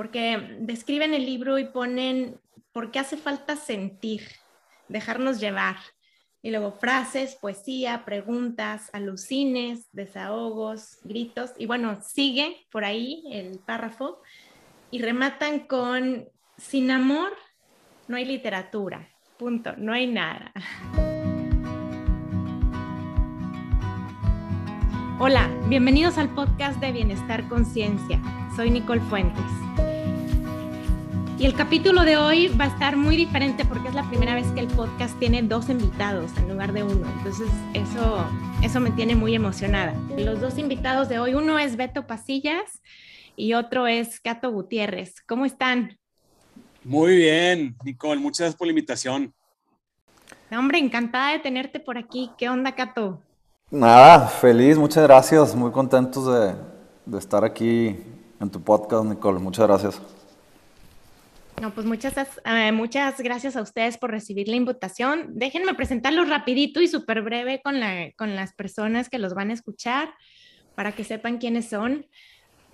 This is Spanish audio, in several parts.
porque describen el libro y ponen por qué hace falta sentir, dejarnos llevar. Y luego frases, poesía, preguntas, alucines, desahogos, gritos. Y bueno, sigue por ahí el párrafo y rematan con, sin amor no hay literatura, punto, no hay nada. Hola, bienvenidos al podcast de Bienestar Conciencia. Soy Nicole Fuentes. Y el capítulo de hoy va a estar muy diferente porque es la primera vez que el podcast tiene dos invitados en lugar de uno. Entonces, eso, eso me tiene muy emocionada. Los dos invitados de hoy, uno es Beto Pasillas y otro es Cato Gutiérrez. ¿Cómo están? Muy bien, Nicole, muchas gracias por la invitación. hombre, encantada de tenerte por aquí. ¿Qué onda, Cato? Nada, feliz, muchas gracias, muy contentos de, estar aquí en tu podcast, Nicole, muchas gracias. No, pues muchas, eh, muchas gracias a ustedes por recibir la invitación. Déjenme presentarlo rapidito y súper breve con, la, con las personas que los van a escuchar para que sepan quiénes son.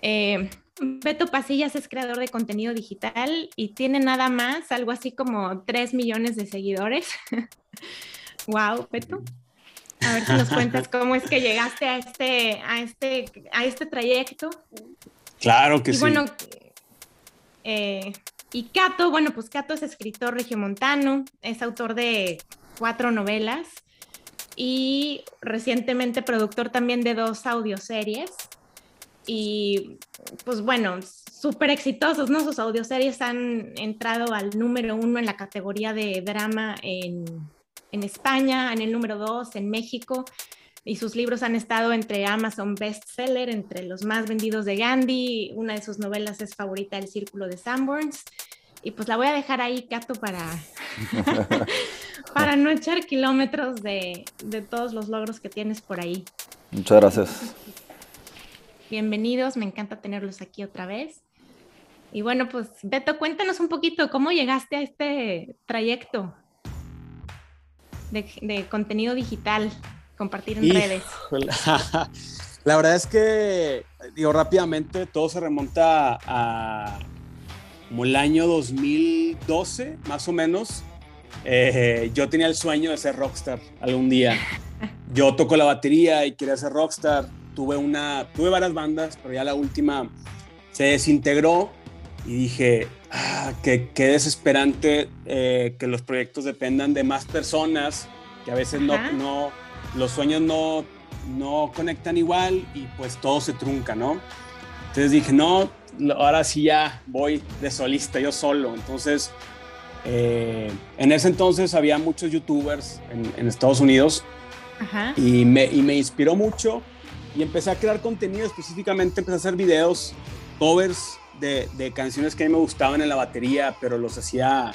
Eh, Beto Pasillas es creador de contenido digital y tiene nada más, algo así como 3 millones de seguidores. wow, Beto. A ver si nos cuentas cómo es que llegaste a este, a este, a este trayecto. Claro que y sí. Bueno, eh, y Cato, bueno, pues Cato es escritor regiomontano, es autor de cuatro novelas y recientemente productor también de dos audioseries. Y pues bueno, súper exitosos, ¿no? Sus audioseries han entrado al número uno en la categoría de drama en, en España, en el número dos en México, y sus libros han estado entre Amazon Bestseller, entre los más vendidos de Gandhi. Una de sus novelas es favorita, El Círculo de Sanborns. Y pues la voy a dejar ahí, Cato, para, para no echar kilómetros de, de todos los logros que tienes por ahí. Muchas gracias. Bienvenidos, me encanta tenerlos aquí otra vez. Y bueno, pues Beto, cuéntanos un poquito cómo llegaste a este trayecto de, contenido digital, compartir en redes. La verdad es que, digo, rápidamente todo se remonta a como el año 2012, más o menos. Eh, yo tenía el sueño de ser rockstar algún día. Yo toco la batería y quería ser rockstar. Tuve, una, tuve varias bandas, pero ya la última se desintegró y dije, ah, qué, qué, desesperante eh, que los proyectos dependan de más personas, que a veces no, no, los sueños no, no conectan igual y pues todo se trunca, ¿no? Entonces dije, no, ahora sí ya voy de solista, yo solo. Entonces, eh, en ese entonces había muchos youtubers en, en Estados Unidos Ajá. Y, me, y me inspiró mucho y empecé a crear contenido, específicamente empecé a hacer videos, covers de, de, canciones que a mí me gustaban en la batería, pero los hacía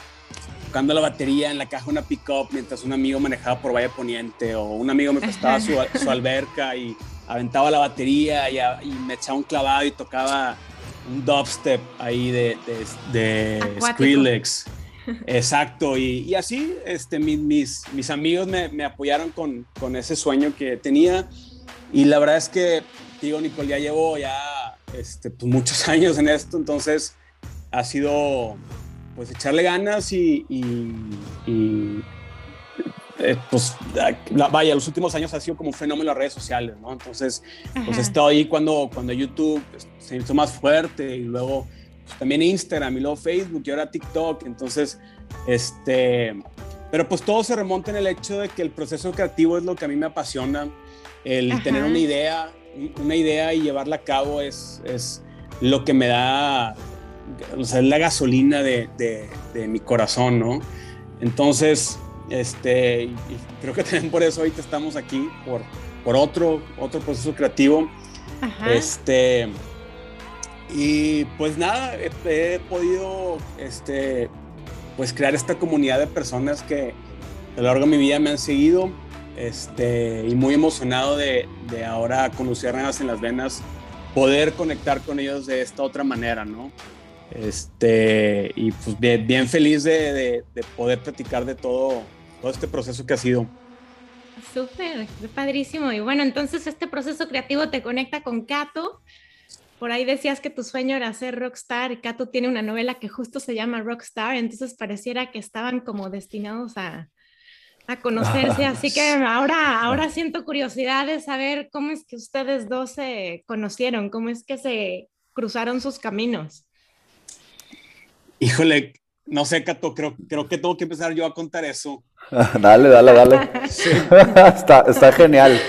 tocando la batería en la caja de una pickup mientras un amigo manejaba por Valle Poniente o un amigo me prestaba su, su, alberca y aventaba la batería y, a, y, me echaba un clavado y tocaba un dubstep ahí de, de, de Skrillex. Exacto, y, y, así este, mis, mis, amigos me, me apoyaron con, con, ese sueño que tenía y la verdad es que, digo, Nicole, ya llevo ya este, pues, muchos años en esto, entonces ha sido pues echarle ganas y, y, y eh, pues la, vaya, los últimos años ha sido como un fenómeno en las redes sociales, ¿no? Entonces, Ajá. pues he estado ahí cuando, cuando YouTube pues, se hizo más fuerte y luego pues, también Instagram y luego Facebook y ahora TikTok, entonces, este, pero pues todo se remonta en el hecho de que el proceso creativo es lo que a mí me apasiona, el Ajá. tener una idea, una idea y llevarla a cabo es, es lo que me da, o sea, es la gasolina de, de, de mi corazón, ¿no? Entonces, este, creo que también por eso ahorita estamos aquí, por, por otro, otro proceso creativo. Ajá. Este, y pues nada, he, he, podido este, pues crear esta comunidad de personas que a lo largo de mi vida me han seguido este, y muy emocionado de, de ahora con Luciérnagas en las venas poder conectar con ellos de esta otra manera, ¿no? Este, y pues bien, bien feliz de, de, de, poder platicar de todo, todo este proceso que ha sido. Súper, padrísimo. Y bueno, entonces este proceso creativo te conecta con Cato, por ahí decías que tu sueño era ser rockstar y Kato tiene una novela que justo se llama Rockstar, entonces pareciera que estaban como destinados a, a conocerse, así que ahora, ahora siento curiosidad de saber cómo es que ustedes dos se conocieron, cómo es que se cruzaron sus caminos. Híjole, no sé, Cato, creo, creo que tengo que empezar yo a contar eso. dale, dale, dale. está, está, genial,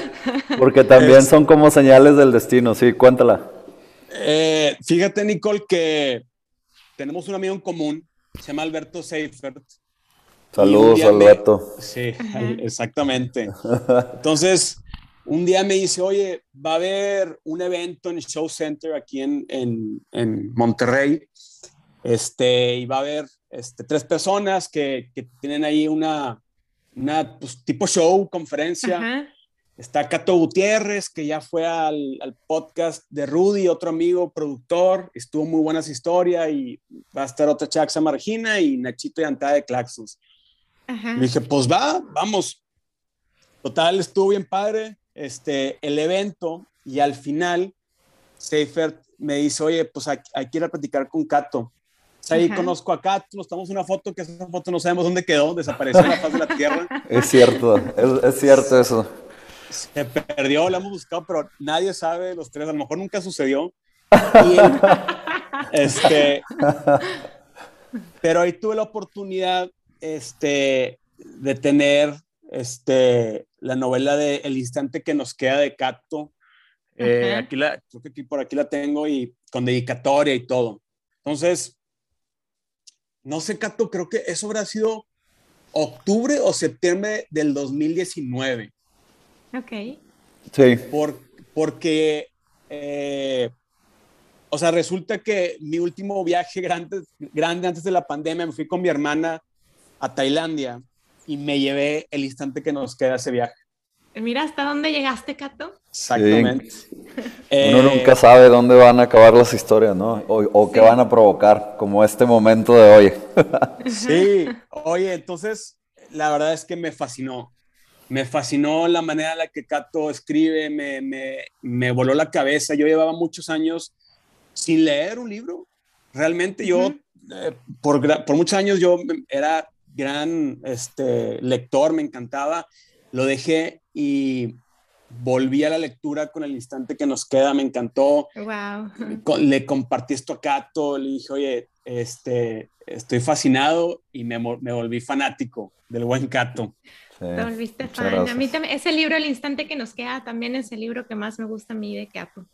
porque también son como señales del destino, sí, cuéntala. Eh, fíjate, Nicole, que tenemos un amigo en común, se llama Alberto Seifert. Saludos, Alberto. Sí, exactamente. Entonces, un día me dice, oye, va a haber un evento en el Show Center aquí en, en, Monterrey, este, y va a haber este, tres personas que, que tienen ahí una, una pues, tipo show, conferencia. Está Cato Gutiérrez, que ya fue al, podcast de Rudy, otro amigo productor, estuvo muy buenas historias y va a estar otra Chaxa Margina y Nachito y Antada de Claxos. Y dije, pues va, vamos. Total, estuvo bien padre este, el evento y al final Seifert me dice, oye, pues hay, que ir a platicar con Cato. Ahí conozco a Cato, nos tomamos una foto, que esa foto no sabemos dónde quedó, desapareció en la faz de la tierra. Es cierto, es cierto eso se perdió, la hemos buscado, pero nadie sabe los tres, a lo mejor nunca sucedió. este, pero ahí tuve la oportunidad este, de tener este, la novela de El instante que nos queda de Cato. Eh, aquí la, creo que aquí, por aquí la tengo y con dedicatoria y todo. Entonces, no sé, Cato, creo que eso habrá sido octubre o septiembre del 2019. Ok. Sí. Por, porque, eh, o sea, resulta que mi último viaje grande, grande antes de la pandemia, me fui con mi hermana a Tailandia y me llevé el instante que nos queda ese viaje. Mira hasta dónde llegaste, Cato. Exactamente. Uno eh, nunca sabe dónde van a acabar las historias, ¿no? O, o qué van a provocar, como este momento de hoy. sí, oye, entonces, la verdad es que me fascinó me fascinó la manera en la que Cato escribe, me, me, me, voló la cabeza. Yo llevaba muchos años sin leer un libro. Realmente yo, eh, por, por, muchos años yo era gran este, lector, me encantaba. Lo dejé y volví a la lectura con el instante que nos queda, me encantó. Wow. Le compartí esto a Cato, le dije, oye, este, estoy fascinado y me, me volví fanático del buen Cato. Te volviste fan. A mí también, ese libro, El instante que nos queda, también es el libro que más me gusta a mí de Capo.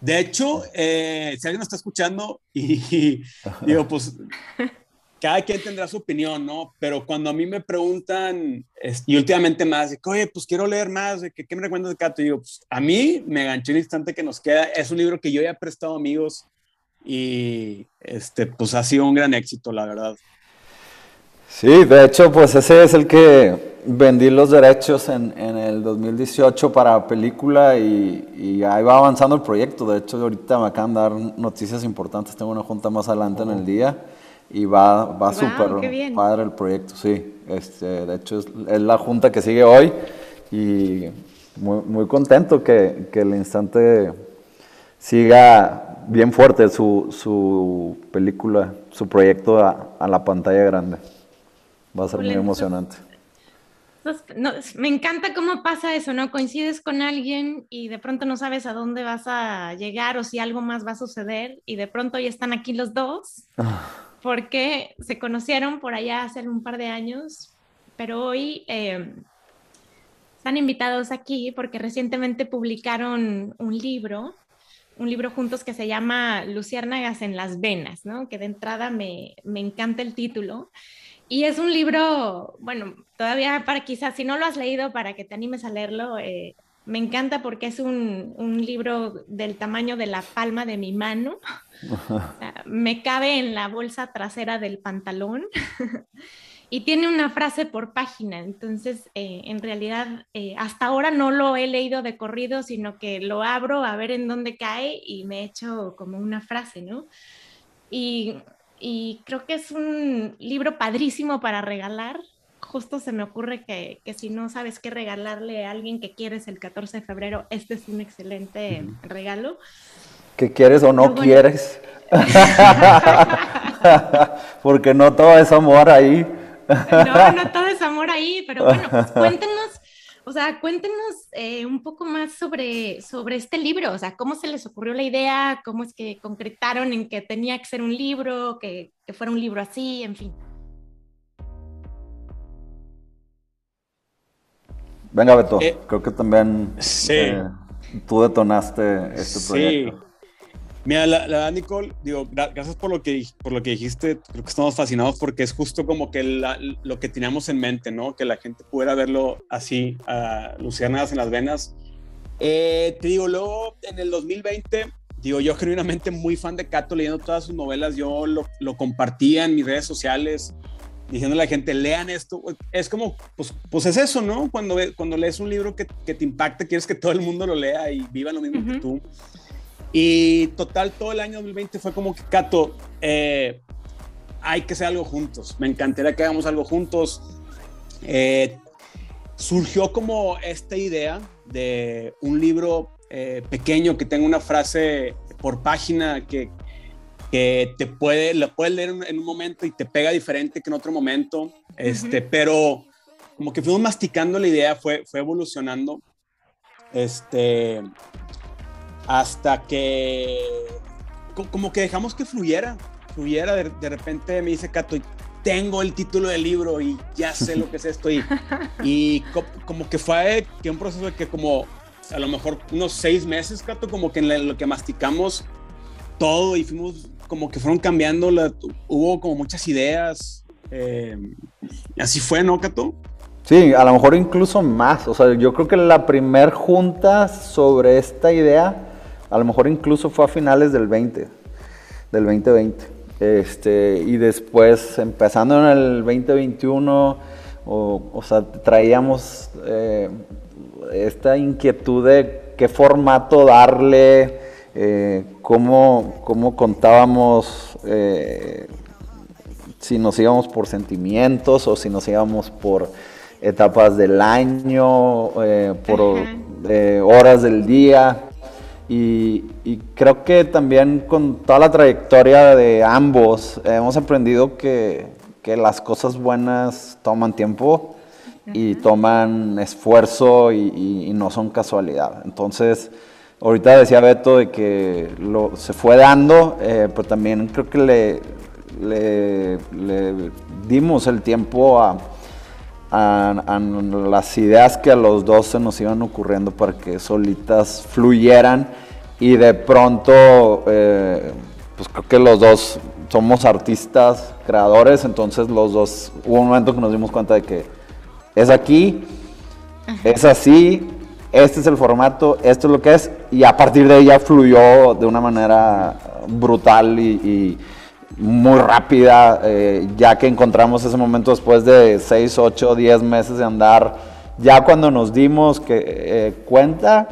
De hecho, eh, si alguien nos está escuchando y, digo, pues cada quien tendrá su opinión, ¿no? Pero cuando a mí me preguntan, y últimamente más, de que, oye, pues quiero leer más, que, ¿qué me recomiendas de Cato? Y digo, pues a mí me ganchó el instante que nos queda. Es un libro que yo ya he prestado amigos y este, pues ha sido un gran éxito, la verdad. Sí, de hecho, pues ese es el que vendí los derechos en, en el 2018 para película y, ahí va avanzando el proyecto. De hecho, ahorita me acaban de dar noticias importantes. Tengo una junta más adelante en el día y va, va súper padre el proyecto, sí. Este, de hecho, es, la junta que sigue hoy y muy, muy contento que, que, el instante siga bien fuerte su, su película, su proyecto a, a la pantalla grande. Va a ser muy emocionante. me encanta cómo pasa eso, ¿no? Coincides con alguien y de pronto no sabes a dónde vas a llegar o si algo más va a suceder y de pronto ya están aquí los dos ah. Porque se conocieron por allá hace un par de años, pero hoy eh, están invitados aquí porque recientemente publicaron un libro, un libro juntos que se llama Luciérnagas en las venas, ¿no? Que de entrada me, me encanta el título. Y es un libro, bueno, todavía para quizás, si no lo has leído, para que te animes a leerlo, eh, me encanta porque es un, un, libro del tamaño de la palma de mi mano. me cabe en la bolsa trasera del pantalón. y tiene una frase por página. Entonces, eh, en realidad, eh, hasta ahora no lo he leído de corrido, sino que lo abro a ver en dónde cae y me echo como una frase, ¿no? Y y creo que es un libro padrísimo para regalar. Justo se me ocurre que, que, si no sabes qué regalarle a alguien que quieres el 14 de febrero, este es un excelente regalo. que quieres o no quieres. Porque no todo es amor ahí. no, no todo es amor ahí, pero bueno, pues cuéntenos, o sea, cuéntenos eh, un poco más sobre, sobre este libro, o sea, cómo se les ocurrió la idea, cómo es que concretaron en que tenía que ser un libro, que, que fuera un libro así, en fin. Venga, Beto, eh, creo que también eh, tú detonaste este proyecto. Sí. Mira, la, verdad, Nicole, digo, gracias por lo, que, por lo que dijiste. Creo que estamos fascinados porque es justo como que lo que teníamos en mente, ¿no? Que la gente pudiera verlo así, a luciérnagas en las venas. Eh, te digo, luego en el 2020, digo, yo genuinamente muy fan de Cato, leyendo todas sus novelas, yo lo, lo compartía en mis redes sociales diciendo a la gente, lean esto. Es como, pues, pues es eso, ¿no? Cuando, cuando lees un libro que, que te impacta, quieres que todo el mundo lo lea y viva lo mismo que tú. Y total, todo el año 2020 fue como que, Cato, eh, hay que hacer algo juntos. Me encantaría que hagamos algo juntos. Eh, surgió como esta idea de un libro eh, pequeño que tenga una frase por página que, que te puede, la puedes leer en un momento y te pega diferente que en otro momento, este, pero como que fuimos masticando la idea, fue, fue evolucionando, este, hasta que, como que dejamos que fluyera, fluyera, de, de repente me dice Cato, tengo el título del libro y ya sé lo que es esto, y, y como que fue que un proceso de que como, a lo mejor unos seis meses, Cato, como que en lo que masticamos todo y fuimos como que fueron cambiando, la, hubo como muchas ideas. Eh, así fue, ¿no, Cato? Sí, a lo mejor incluso más. O sea, yo creo que la primer junta sobre esta idea, a lo mejor incluso fue a finales del 20, del 2020. Este, y después, empezando en el 2021, o, sea, traíamos eh, esta inquietud de qué formato darle, eh, cómo, contábamos eh, si nos íbamos por sentimientos o si nos íbamos por etapas del año, eh, por horas del día. Y, creo que también con toda la trayectoria de ambos hemos aprendido que, las cosas buenas toman tiempo y toman esfuerzo y, y no son casualidad. Entonces, Ahorita decía Beto de que lo, se fue dando, eh, pero también creo que le, le, dimos el tiempo a, a, las ideas que a los dos se nos iban ocurriendo para que solitas fluyeran y de pronto, eh, pues creo que los dos somos artistas, creadores, entonces los dos, hubo un momento que nos dimos cuenta de que es aquí, es así, este es el formato, esto es lo que es, y a partir de ella fluyó de una manera brutal y, muy rápida, eh, ya que encontramos ese momento después de 6, 8, 10 meses de andar, ya cuando nos dimos eh, cuenta,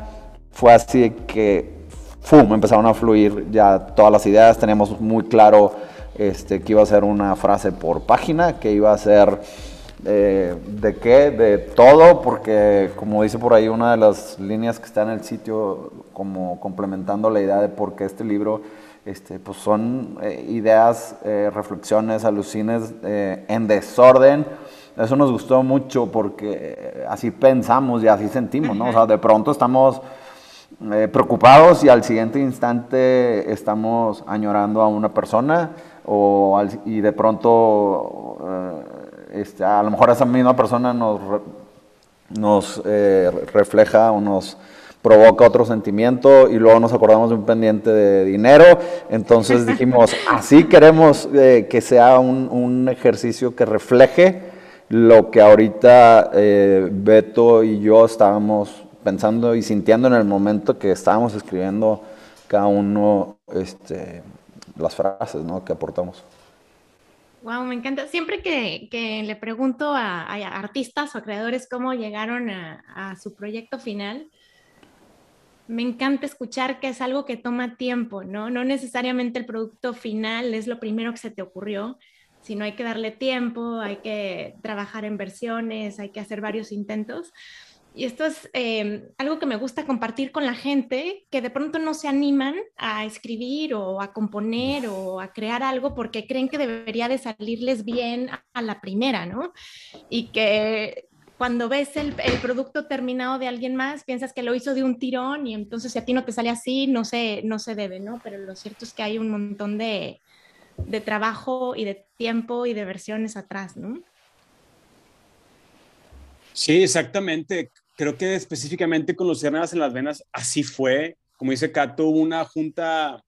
fue así que, ¡fum!, empezaron a fluir ya todas las ideas, teníamos muy claro este, que iba a ser una frase por página, que iba a ser eh, ¿De qué? De todo, porque como dice por ahí una de las líneas que está en el sitio, como complementando la idea de por qué este libro, este, pues son eh, ideas, eh, reflexiones, alucines en desorden. Eso nos gustó mucho porque así pensamos y así sentimos, ¿no? O sea, de pronto estamos preocupados y al siguiente instante estamos añorando a una persona o y de pronto este, a lo mejor esa misma persona nos, nos eh, refleja o nos provoca otro sentimiento y luego nos acordamos de un pendiente de dinero. Entonces dijimos, así queremos eh, que sea un, ejercicio que refleje lo que ahorita eh, Beto y yo estábamos pensando y sintiendo en el momento que estábamos escribiendo cada uno este, las frases ¿no? que aportamos. Wow, me encanta. Siempre que, le pregunto a, artistas o creadores cómo llegaron a, su proyecto final, me encanta escuchar que es algo que toma tiempo, ¿no? No necesariamente el producto final es lo primero que se te ocurrió, sino hay que darle tiempo, hay que trabajar en versiones, hay que hacer varios intentos. Y esto es em, algo que me gusta compartir con la gente, que de pronto no se animan a escribir o a componer o a crear algo porque creen que debería de salirles bien a la primera, ¿no? Y que cuando ves el, producto terminado de alguien más, piensas que lo hizo de un tirón y entonces si a ti no te sale así, no se, no se debe, ¿no? Pero lo cierto es que hay un montón de, de trabajo y de tiempo y de versiones atrás, ¿no? Sí, exactamente. Creo que específicamente con los ciérnagas en las venas, así fue. Como dice Cato, una junta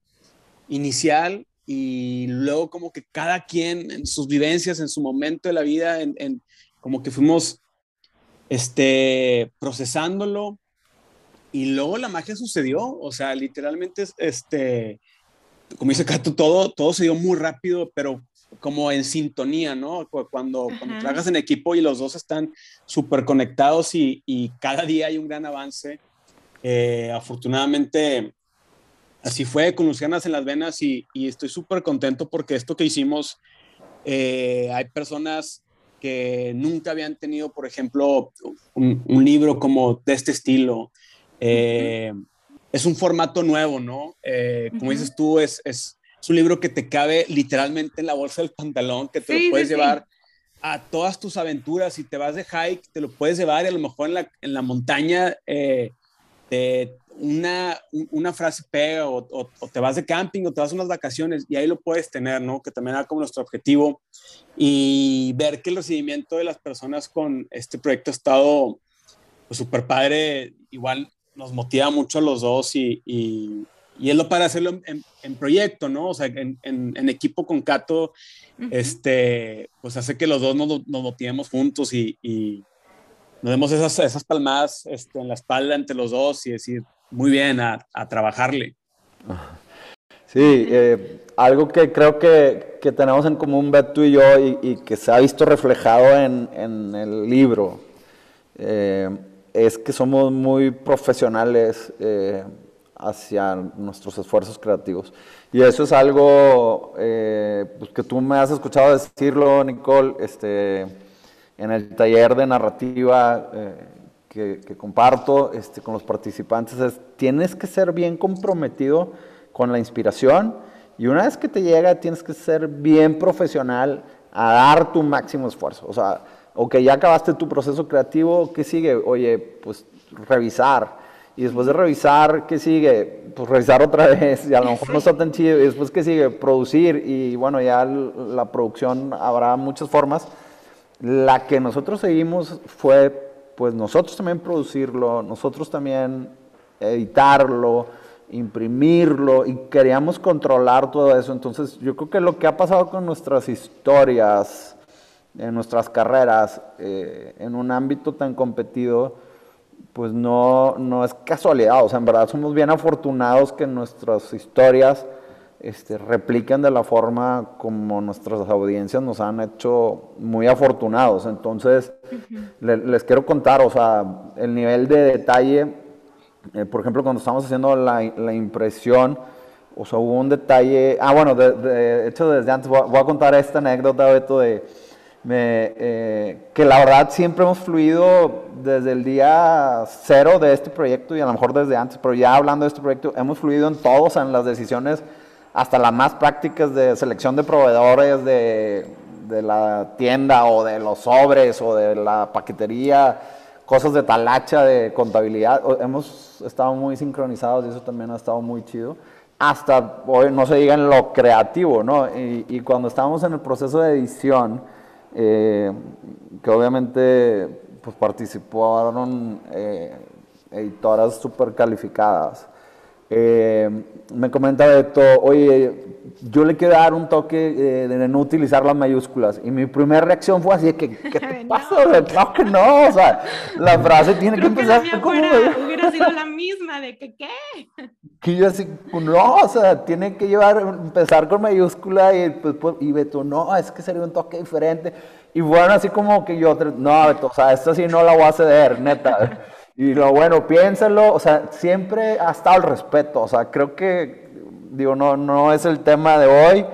inicial y luego como que cada quien en sus vivencias, en su momento de la vida, en, como que fuimos este, procesándolo y luego la magia sucedió. O sea, literalmente, este, como dice Cato, todo, todo se dio muy rápido, pero como en sintonía, ¿no? Cuando, cuando trabajas en equipo y los dos están súper conectados y, y, cada día hay un gran avance. Eh, afortunadamente, así fue con Lucianas en las venas y, y estoy súper contento porque esto que hicimos, eh, hay personas que nunca habían tenido, por ejemplo, un, un libro como de este estilo. Eh, es un formato nuevo, ¿no? como dices tú, es, es es un libro que te cabe literalmente en la bolsa del pantalón, que te lo puedes llevar a todas tus aventuras. Si te vas de hike, te lo puedes llevar y a lo mejor en la, en la montaña eh, una, una frase pega o, o, te vas de camping o te vas a unas vacaciones y ahí lo puedes tener, ¿no? Que también era como nuestro objetivo y ver que el recibimiento de las personas con este proyecto ha estado súper pues, padre. Igual nos motiva mucho a los dos y, y, y es lo para hacerlo en, proyecto, ¿no? O sea, en, en equipo con Cato, este, pues hace que los dos nos, nos motivemos juntos y, y, nos demos esas, esas palmadas este, en la espalda entre los dos y decir, muy bien, a, a trabajarle. Sí, eh, algo que creo que, que, tenemos en común Beto y yo y, y, que se ha visto reflejado en, en el libro eh, es que somos muy profesionales. Eh, hacia nuestros esfuerzos creativos. Y eso es algo eh, pues, que tú me has escuchado decirlo, Nicole, este, en el taller de narrativa eh, que, comparto este, con los participantes, es tienes que ser bien comprometido con la inspiración y una vez que te llega tienes que ser bien profesional a dar tu máximo esfuerzo. O sea, ok, ya acabaste tu proceso creativo, ¿qué sigue? Oye, pues revisar y después de revisar, ¿qué sigue? Pues revisar otra vez, y a lo mejor no está tan chido. Y después, ¿qué sigue? Producir, y bueno, ya la producción habrá muchas formas. La que nosotros seguimos fue, pues nosotros también producirlo, nosotros también editarlo, imprimirlo, y queríamos controlar todo eso. Entonces, yo creo que lo que ha pasado con nuestras historias, en nuestras carreras, eh, en un ámbito tan competido, pues no, no es casualidad, o sea, en verdad somos bien afortunados que nuestras historias este, repliquen de la forma como nuestras audiencias nos han hecho muy afortunados. Entonces, les quiero contar, o sea, el nivel de detalle, eh, por ejemplo, cuando estamos haciendo la, la, impresión, o sea, hubo un detalle, ah, bueno, de, hecho desde antes, voy a, voy a contar esta anécdota, Beto, de me, eh, que la verdad siempre hemos fluido desde el día cero de este proyecto y a lo mejor desde antes, pero ya hablando de este proyecto, hemos fluido en todos, en las decisiones, hasta las más prácticas de selección de proveedores de, de la tienda o de los sobres o de la paquetería, cosas de talacha, de contabilidad. Hemos estado muy sincronizados y eso también ha estado muy chido hasta hoy no se diga en lo creativo, ¿no? Y, y, cuando estábamos en el proceso de edición, eh, que obviamente pues, participaron eh, editoras súper calificadas. Eh, me comenta Beto, oye, yo le quiero dar un toque de no utilizar las mayúsculas. Y mi primera reacción fue así, ¿qué, qué te pasa? Claro que no, o sea, la frase tiene que empezar como... hubiera sido la misma, de que qué. Que yo así, no, o sea, tiene que llevar, empezar con mayúscula y, pues, pues, y Beto, no, es que sería un toque diferente. Y bueno, así como que yo, no, Beto, o sea, esto sí no la voy a ceder, neta. Y lo bueno, piénselo, o sea, siempre ha estado el respeto, o sea, creo que, digo, no, no es el tema de hoy.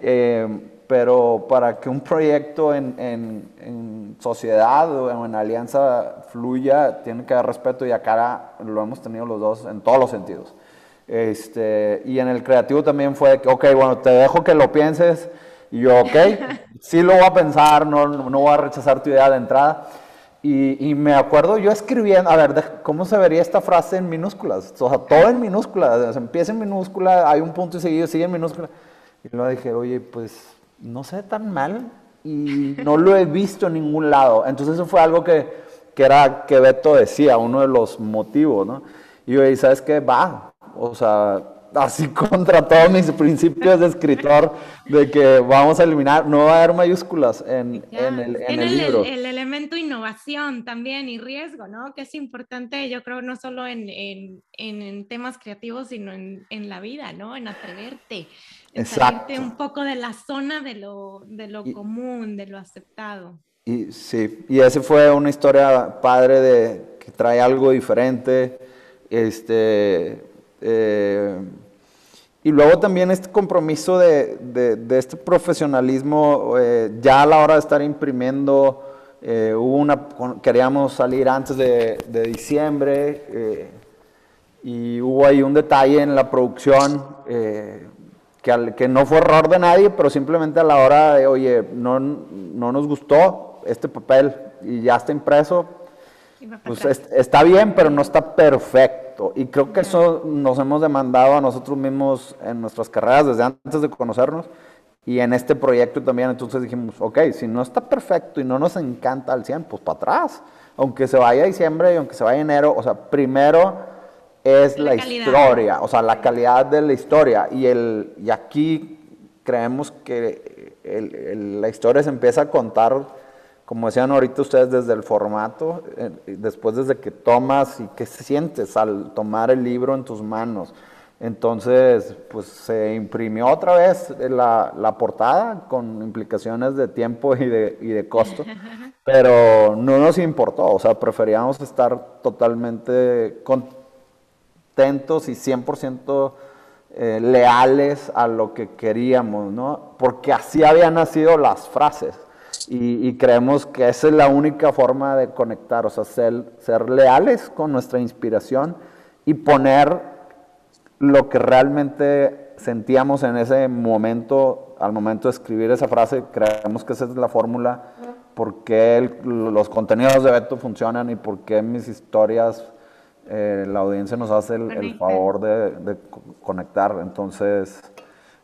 Eh, pero para que un proyecto en, en, en, sociedad o en alianza fluya, tiene que haber respeto y acá lo hemos tenido los dos en todos los sentidos. Este, y en el creativo también fue que, ok, bueno, te dejo que lo pienses. Y yo, ok, sí lo voy a pensar, no, no voy a rechazar tu idea de entrada. Y, y, me acuerdo yo escribiendo, a ver, ¿cómo se vería esta frase en minúsculas? O sea, todo en minúsculas, empieza en minúscula, hay un punto y seguido, sigue en minúscula. Y luego dije, oye, pues no sé tan mal y no lo he visto en ningún lado. Entonces eso fue algo que, que era que Beto decía, uno de los motivos, ¿no? Y yo, ¿sabes qué? Va, o sea, así contra todos mis principios de escritor, de que vamos a eliminar, no va a haber mayúsculas en, en el, en el, libro. El, elemento innovación también y riesgo, ¿no? Que es importante, yo creo, no solo en, en temas creativos, sino en, la vida, ¿no? En atreverte, en salirte un poco de la zona de lo, de lo común, de lo aceptado. Y sí, y esa fue una historia padre de que trae algo diferente, este eh, y luego también este compromiso de, de, este profesionalismo, eh, ya a la hora de estar imprimiendo, eh, una, queríamos salir antes de, de diciembre y hubo ahí un detalle en la producción que, que, no fue error de nadie, pero simplemente a la hora de, oye, no, no nos gustó este papel y ya está impreso, pues está bien, pero no está perfecto. Y creo que eso nos hemos demandado a nosotros mismos en nuestras carreras desde antes de conocernos y en este proyecto también. Entonces dijimos, ok, si no está perfecto y no nos encanta al 100, pues para atrás. Aunque se vaya diciembre y aunque se vaya enero, o sea, primero es la, historia, o sea, la calidad de la historia. Y, el, y aquí creemos que la historia se empieza a contar como decían ahorita ustedes, desde el formato, eh, después desde que tomas y qué sientes al tomar el libro en tus manos. Entonces, pues se imprimió otra vez la, la portada con implicaciones de tiempo y de, y de costo, pero no nos importó, o sea, preferíamos estar totalmente contentos y 100% eh, leales a lo que queríamos, ¿no? Porque así habían nacido las frases. Y, creemos que esa es la única forma de conectar, o sea, ser, ser leales con nuestra inspiración y poner lo que realmente sentíamos en ese momento, al momento de escribir esa frase, creemos que esa es la fórmula, por qué los contenidos de Beto funcionan y por qué mis historias, eh, la audiencia nos hace el, favor de, de, conectar. Entonces,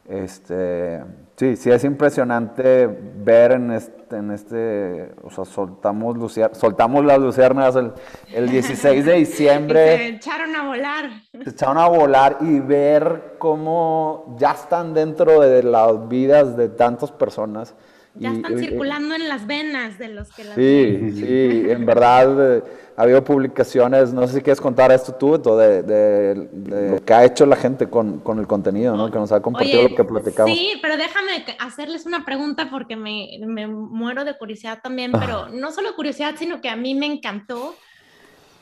este, sí, sí es impresionante ver en este, en este o sea, soltamos, lucier, soltamos las luciernas el, el 16 de diciembre. se echaron a volar. Se echaron a volar y ver cómo ya están dentro de las vidas de tantas personas. Ya están circulando en las venas de los que las Sí, sí, en verdad eh, ha habido publicaciones, no sé si quieres contar esto tú, de, de, lo que ha hecho la gente con, con el contenido, ¿no? Que nos ha compartido lo que platicamos. Sí, pero déjame hacerles una pregunta porque me, me muero de curiosidad también, pero no solo curiosidad, sino que a mí me encantó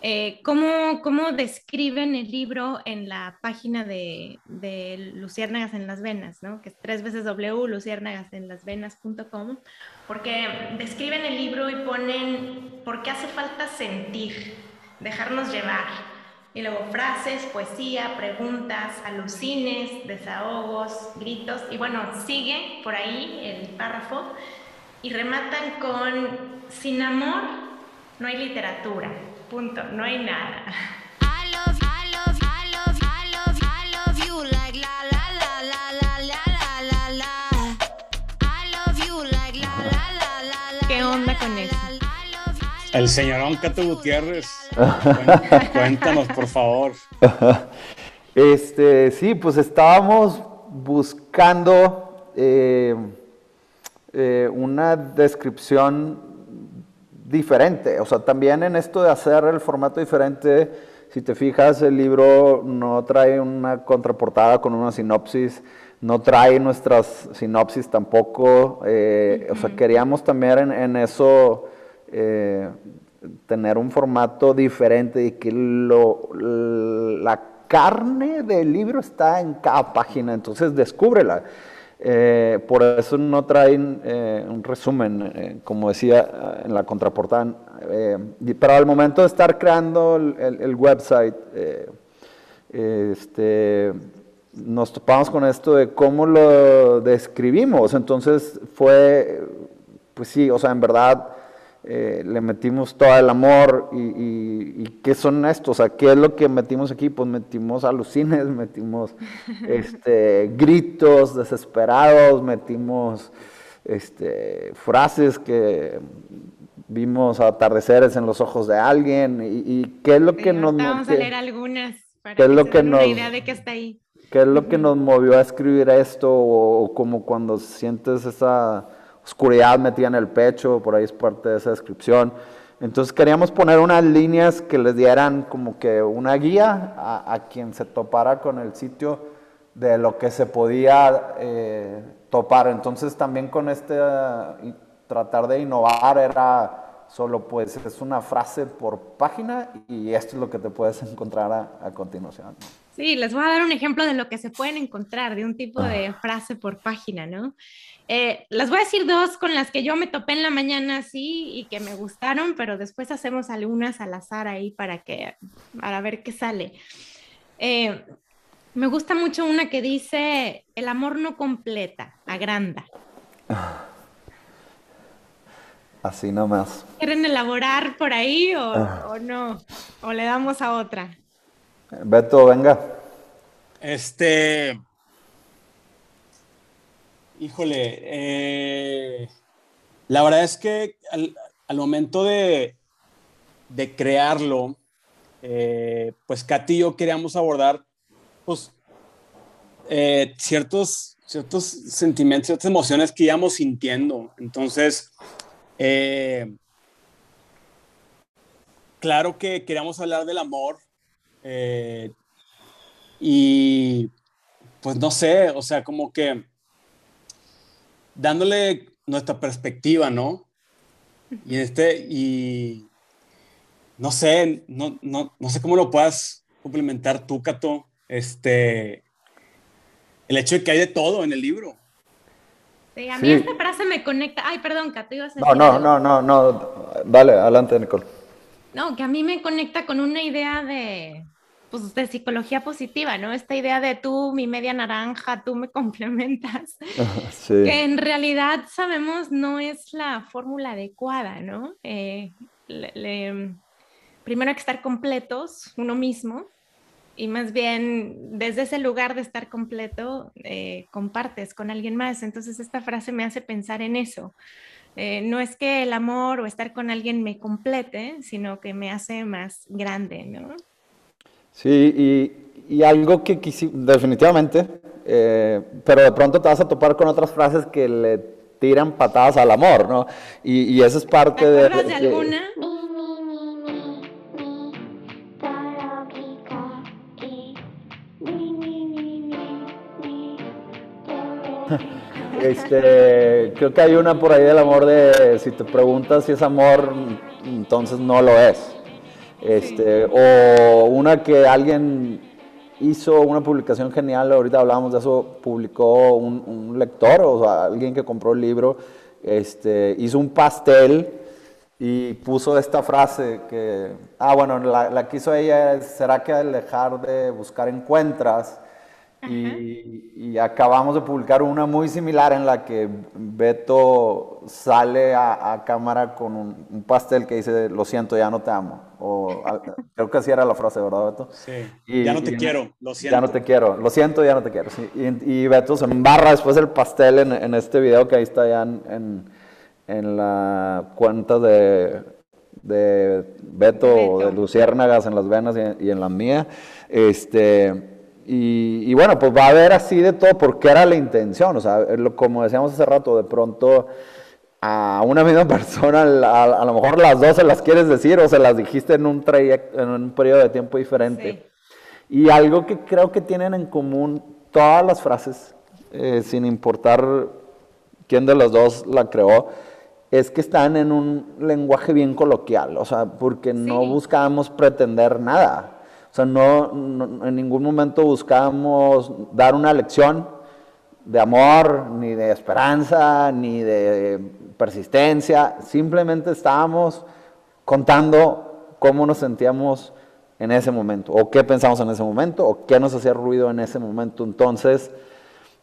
eh, ¿cómo, ¿cómo, describen el libro en la página de, de, Luciérnagas en las Venas, ¿no? que es tres veces W, luciérnagasenlasvenas.com? Porque describen el libro y ponen por qué hace falta sentir, dejarnos llevar. Y luego frases, poesía, preguntas, alucines, desahogos, gritos. Y bueno, sigue por ahí el párrafo y rematan con, sin amor no hay literatura Punto, no hay nada. ¿Qué onda con eso? El señorón Cato Gutiérrez. Cuéntanos, por favor. Este, sí, pues estábamos buscando eh, eh, una descripción diferente. O sea, también en esto de hacer el formato diferente, si te fijas, el libro no trae una contraportada con una sinopsis, no trae nuestras sinopsis tampoco. Eh, o sea, queríamos también en, eso eh, tener un formato diferente y que lo, la carne del libro está en cada página, entonces descúbrela. Eh, por eso no traen eh, un resumen, eh, como decía en la contraportada. pero al momento de estar creando el, website, este, nos topamos con esto de cómo lo describimos. Entonces fue, pues sí, o sea, en verdad eh, le metimos todo el amor y, ¿qué son estos? O sea, ¿qué es lo que metimos aquí? Pues metimos alucines, metimos este, gritos desesperados, metimos este, frases que vimos atardeceres en los ojos de alguien y, qué es lo que nos... Vamos a leer algunas para que, es lo que nos, idea de que está ahí. ¿Qué es lo que nos movió a escribir esto? o como cuando sientes esa oscuridad metida en el pecho, por ahí es parte de esa descripción. Entonces queríamos poner unas líneas que les dieran como que una guía a, quien se topara con el sitio de lo que se podía eh, topar. Entonces también con este tratar de innovar era solo pues es una frase por página y esto es lo que te puedes encontrar a, continuación. Sí, les voy a dar un ejemplo de lo que se pueden encontrar de un tipo de frase por página, ¿no? Eh, las voy a decir dos con las que yo me topé en la mañana, sí, y que me gustaron, pero después hacemos algunas al azar ahí para, que, para ver qué sale. Eh, me gusta mucho una que dice, el amor no completa, agranda. Así nomás. ¿Quieren elaborar por ahí o, ah. o no? ¿O le damos a otra? Beto, venga. Este, Híjole, eh, la verdad es que al, momento de, crearlo, eh, pues Katy y yo queríamos abordar pues, eh, ciertos, ciertos sentimientos, ciertas emociones que íbamos sintiendo. Entonces, claro que queríamos hablar del amor y pues no sé, o sea, como que dándole nuestra perspectiva, ¿no? Y este, y no sé, no, no, no sé cómo lo puedas complementar tú, Cato, este, el hecho de que hay de todo en el libro. Sí, a mí esta frase me conecta. Ay, perdón, Cato, ibas a decir. No, no, no, no, no. Dale, adelante, Nicole. No, que a mí me conecta con una idea de, pues, de psicología positiva, ¿no? Esta idea de tú, mi media naranja, tú me complementas, que en realidad sabemos no es la fórmula adecuada, ¿no? Eh, primero hay que estar completos uno mismo y más bien desde ese lugar de estar completo eh, compartes con alguien más. Entonces esta frase me hace pensar en eso. Eh, no es que el amor o estar con alguien me complete, sino que me hace más grande, ¿no? Sí, y, algo que definitivamente, eh, pero de pronto te vas a topar con otras frases que le tiran patadas al amor, ¿no? Y, y eso es parte ¿Te de... de alguna? Este, creo que hay una por ahí del amor de si te preguntas si es amor, entonces no lo es. Este, O una que alguien hizo una publicación genial, ahorita hablábamos de eso, publicó un, lector, o sea, alguien que compró el libro, este, hizo un pastel y puso esta frase que, ah, bueno, la, la que hizo ella ¿será que al dejar de buscar encuentras? Y, acabamos de publicar una muy similar en la que Beto sale a, cámara con un, pastel que dice, lo siento, ya no te amo. O, creo que así era la frase, ¿verdad, Beto? Sí. ya no te quiero, lo siento. Ya no te quiero, lo siento, ya no te quiero. Y, Beto se embarra después el pastel en, este video que ahí está ya en, en, la cuenta de, de Beto, de Luciérnagas en las venas y, y en la mía. Este y, bueno, pues va a haber así de todo porque era la intención. O sea, como decíamos hace rato, de pronto a una misma persona, a, lo mejor las dos se las quieres decir o se las dijiste en un, trayecto, en un periodo de tiempo diferente. Y algo que creo que tienen en común todas las frases, eh, sin importar quién de los dos la creó, es que están en un lenguaje bien coloquial, o sea, porque no buscábamos pretender nada. O sea, no, en ningún momento buscábamos dar una lección, de amor, ni de esperanza, ni de persistencia, simplemente estábamos contando cómo nos sentíamos en ese momento, o qué pensamos en ese momento, o qué nos hacía ruido en ese momento. Entonces,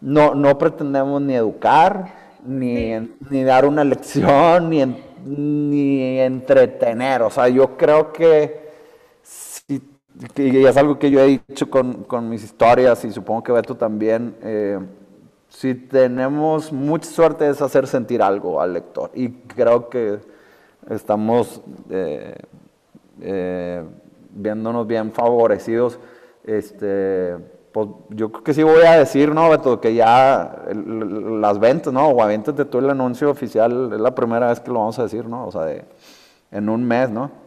no, no pretendemos ni educar, ni, ni dar una lección, ni, ni entretener. O sea, yo creo que, y es algo que yo he dicho con, con mis historias, y supongo que Beto también, eh, si tenemos mucha suerte es hacer sentir algo al lector. Y creo que estamos eh, eh, viéndonos bien favorecidos. Este, pues yo creo que sí voy a decir, ¿no, Beto? Que ya las ventas, ¿no? O de todo el anuncio oficial, es la primera vez que lo vamos a decir, ¿no? O sea, de, en un mes, ¿no?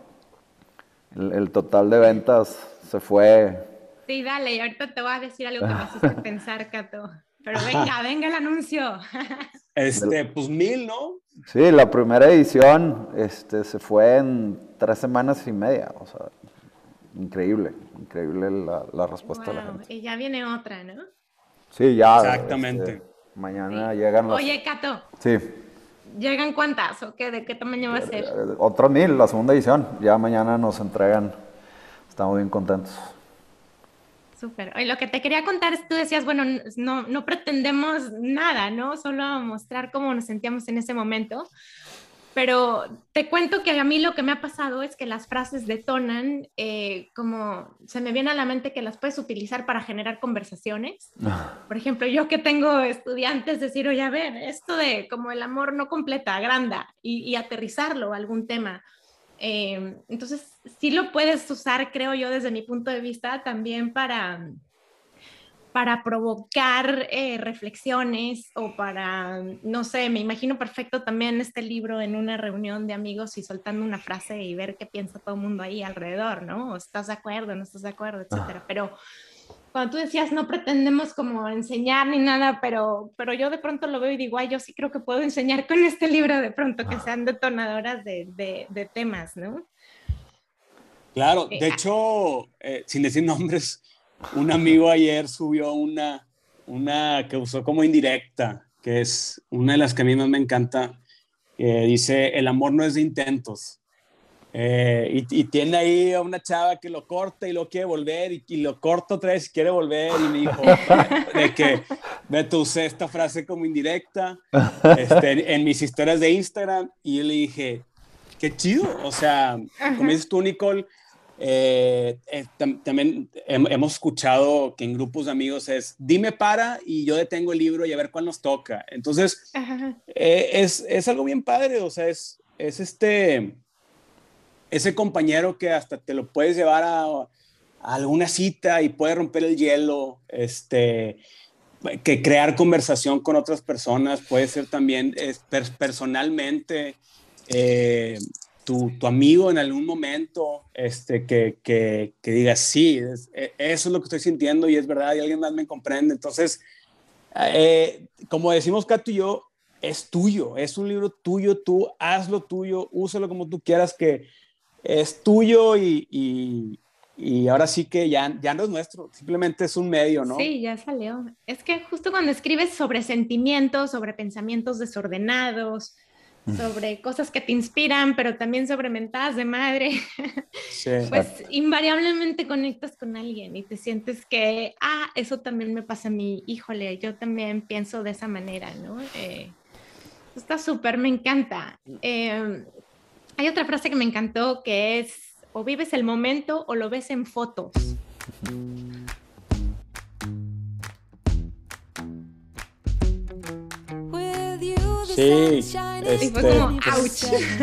El, total de ventas se fue. Sí, dale, y ahorita te voy a decir algo que me hiciste pensar, Cato. Pero venga, venga el anuncio. Este, pues mil, ¿no? Sí, la primera edición este, se fue en tres semanas y media, o sea, increíble, increíble la, respuesta de la gente. Y ya viene otra, ¿no? Sí, ya. Exactamente. Este, mañana llegan las... Oye, Cato. Sí. ¿Llegan cuántas o qué? ¿De qué tamaño va a ser? Eh, Otra mil, la segunda edición. Ya mañana nos entregan. Estamos bien contentos. Súper. Y lo que te quería contar es, tú decías, bueno, no, no pretendemos nada, ¿no? Solo mostrar cómo nos sentíamos en ese momento. Pero te cuento que a mí lo que me ha pasado es que las frases detonan, eh, como se me viene a la mente que las puedes utilizar para generar conversaciones. Por ejemplo, yo que tengo estudiantes decir, oye, a ver, esto de como el amor no completa, agranda y, y aterrizarlo a algún tema. Eh, entonces, sí lo puedes usar, creo yo, desde mi punto de vista, también para para provocar eh, reflexiones o para, no sé, me imagino perfecto también este libro en una reunión de amigos y soltando una frase y ver qué piensa todo el mundo ahí alrededor, ¿no? ¿Estás de acuerdo? ¿No estás de acuerdo? Etcétera. Ah. Pero cuando tú decías, no pretendemos como enseñar ni nada, pero, pero yo de pronto lo veo y digo, ay, yo sí creo que puedo enseñar con este libro de pronto que ah. sean detonadoras de, de, de temas, ¿no? Claro, de eh, hecho, eh, sin decir nombres, un amigo ayer subió una, una que usó como indirecta, que es una de las que a mí más me encanta, que dice, el amor no es de intentos. Eh, y, tiene ahí a una chava que lo corta y lo quiere volver y, lo corta otra vez y quiere volver y me dijo de que Beto usé esta frase como indirecta este, en mis historias de Instagram y yo le dije, qué chido, o sea, como dices tú Nicole, eh, eh, también hemos escuchado que en grupos de amigos es, dime para y yo detengo el libro y a ver cuál nos toca. Entonces, eh, es, es, algo bien padre, o sea, es, es este, ese compañero que hasta te lo puedes llevar a, alguna cita y puede romper el hielo, este, que crear conversación con otras personas puede ser también personalmente tu, amigo en algún momento este, que, que, que diga, sí, e, eso es lo que estoy sintiendo y es verdad y alguien más me comprende. Entonces, eh, como decimos Cato y yo, es tuyo, es un libro tuyo, tú hazlo tuyo, úsalo como tú quieras, que es tuyo y, y, y, ahora sí que ya, ya no es nuestro, simplemente es un medio, ¿no? Sí, ya salió. Es que justo cuando escribes sobre sentimientos, sobre pensamientos desordenados, sobre cosas que te inspiran, pero también sobre mentadas de madre, pues invariablemente conectas con alguien y te sientes que, ah, eso también me pasa a mí, híjole, yo también pienso de esa manera, ¿no? Eh, está súper, me encanta. Eh, hay otra frase que me encantó que es, o vives el momento o lo ves en fotos. Sí, este,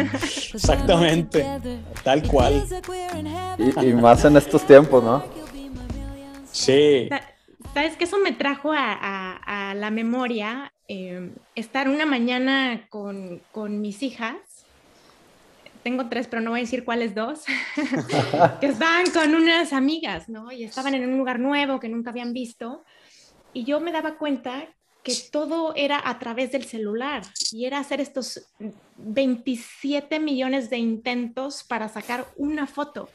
exactamente, tal cual. Y, más en estos tiempos, ¿no? Sí. ¿Sabes que eso me trajo a, la memoria? Em, estar una mañana con, con mis hijas tengo tres, pero no voy a decir cuáles dos, que estaban con unas amigas, ¿no? Y estaban en un lugar nuevo que nunca habían visto. Y yo me daba cuenta que todo era a través del celular y era hacer estos 27 millones de intentos para sacar una foto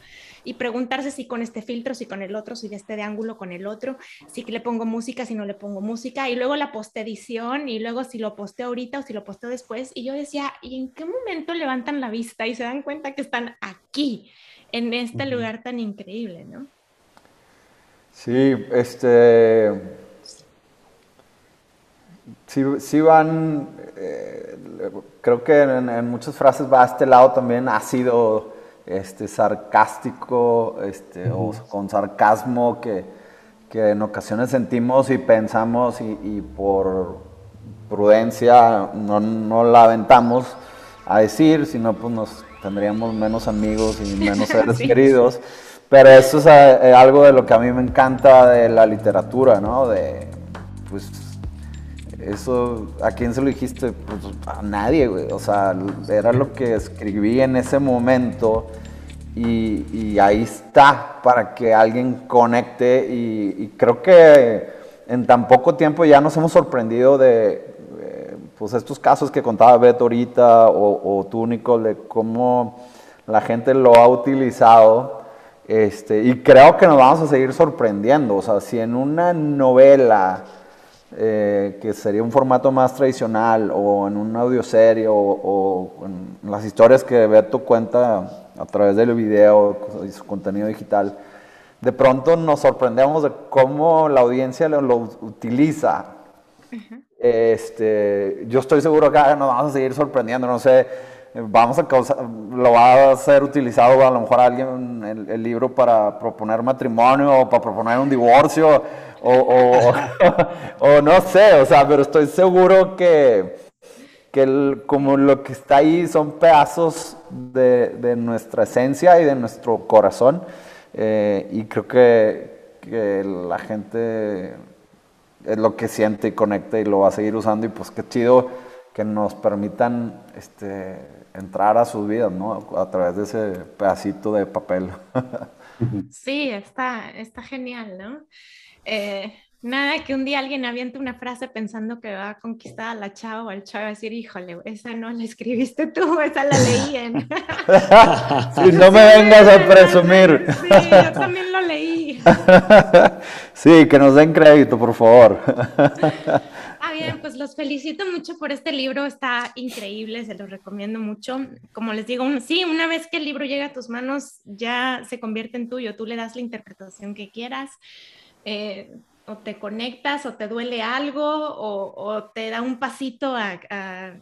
y preguntarse si con este filtro, si con el otro, si de este de ángulo con el otro, si le pongo música, si no le pongo música, y luego la postedición, y luego si lo posteo ahorita o si lo posteo después. Y yo decía, ¿y en qué momento levantan la vista y se dan cuenta que están aquí, en este lugar tan increíble, ¿no? Sí, este. Sí, van. Eh, creo que en, en, muchas frases va a este lado también ácido este, sarcástico este, o con sarcasmo que, que, en ocasiones sentimos y pensamos y, por prudencia no, no, la aventamos a decir, sino pues nos tendríamos menos amigos y menos seres queridos. Pero eso es eh, algo de lo que a mí me encanta de la literatura, ¿no? De, pues, eso, ¿a quién se lo dijiste? Pues a nadie, güey. O sea, era lo que escribí en ese momento y, ahí está para que alguien conecte y, creo que en tan poco tiempo ya nos hemos sorprendido de eh, pues estos casos que contaba Beto ahorita o, o, tú, Nicole, de cómo la gente lo ha utilizado. Este, y creo que nos vamos a seguir sorprendiendo. O sea, si en una novela eh, que sería un formato más tradicional, o en un audio serio, o, en las historias que Beto cuenta a través del video y su contenido digital, de pronto nos sorprendemos de cómo la audiencia lo, utiliza. este, yo estoy seguro que nos vamos a seguir sorprendiendo, no sé, vamos a causar, lo va a ser utilizado a lo mejor alguien el, el libro para proponer matrimonio o para proponer un divorcio o, o, no sé, o sea, pero estoy seguro que, que como lo que está ahí son pedazos de, de nuestra esencia y de nuestro corazón. Eh, y creo que, que, la gente es lo que siente y conecta y lo va a seguir usando. Y pues qué chido que nos permitan este, entrar a sus vidas, ¿no? A través de ese pedacito de papel. Sí, está, está genial, ¿no? Eh, nada que un día alguien aviente una frase pensando que va a conquistar a la chava o al chavo a decir, híjole, esa no la escribiste tú, esa la leí en... si no me vengas a presumir. sí, yo también lo leí. sí, que nos den crédito, por favor. Ah, bien, pues los felicito mucho por este libro, está increíble, se los recomiendo mucho. Como les digo, sí, una vez que el libro llega a tus manos, ya se convierte en tuyo, tú le das la interpretación que quieras. Eh, o te conectas o te duele algo o, te da un pasito a,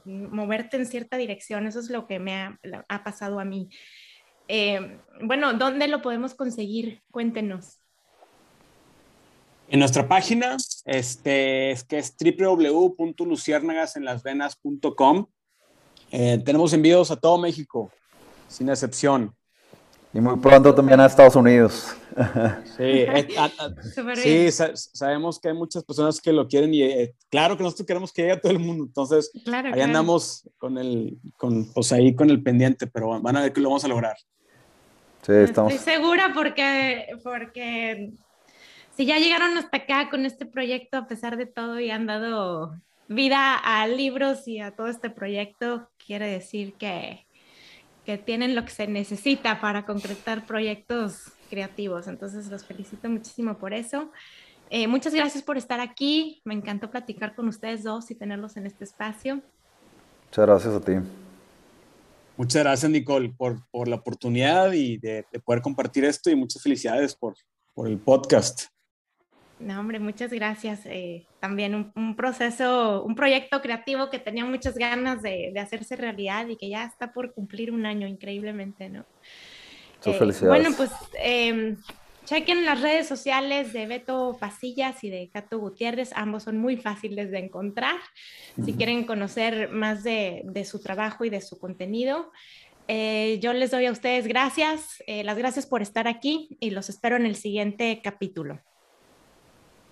moverte en cierta dirección. Eso es lo que me ha, pasado a mí. Eh, bueno, ¿dónde lo podemos conseguir? Cuéntenos. En nuestra página, este, es que es www.luciérnagasenlasvenas.com. Eh, tenemos envíos a todo México, sin excepción. Y muy pronto también a Estados Unidos. Sí, eh, sí sabemos que hay muchas personas que lo quieren y eh, claro que nosotros queremos que llegue a todo el mundo. Entonces, ahí andamos con el, con, pues ahí con el pendiente, pero van a ver que lo vamos a lograr. Sí, estamos. Estoy segura porque, porque si ya llegaron hasta acá con este proyecto, a pesar de todo, y han dado vida a libros y a todo este proyecto, quiere decir que, que tienen lo que se necesita para concretar proyectos creativos. Entonces los felicito muchísimo por eso. Eh, muchas gracias por estar aquí. Me encantó platicar con ustedes dos y tenerlos en este espacio. Muchas gracias a ti. Muchas gracias, Nicole, por, por la oportunidad y de, poder compartir esto y muchas felicidades por, por el podcast. No, hombre, muchas gracias. Eh, también un, un, proceso, un proyecto creativo que tenía muchas ganas de, de, hacerse realidad y que ya está por cumplir un año increíblemente, ¿no? Eh, felicidades. Bueno, pues eh, chequen las redes sociales de Beto Pasillas y de Cato Gutiérrez. Ambos son muy fáciles de encontrar. Si quieren conocer más de, de, su trabajo y de su contenido. Eh, yo les doy a ustedes gracias, eh, las gracias por estar aquí y los espero en el siguiente capítulo.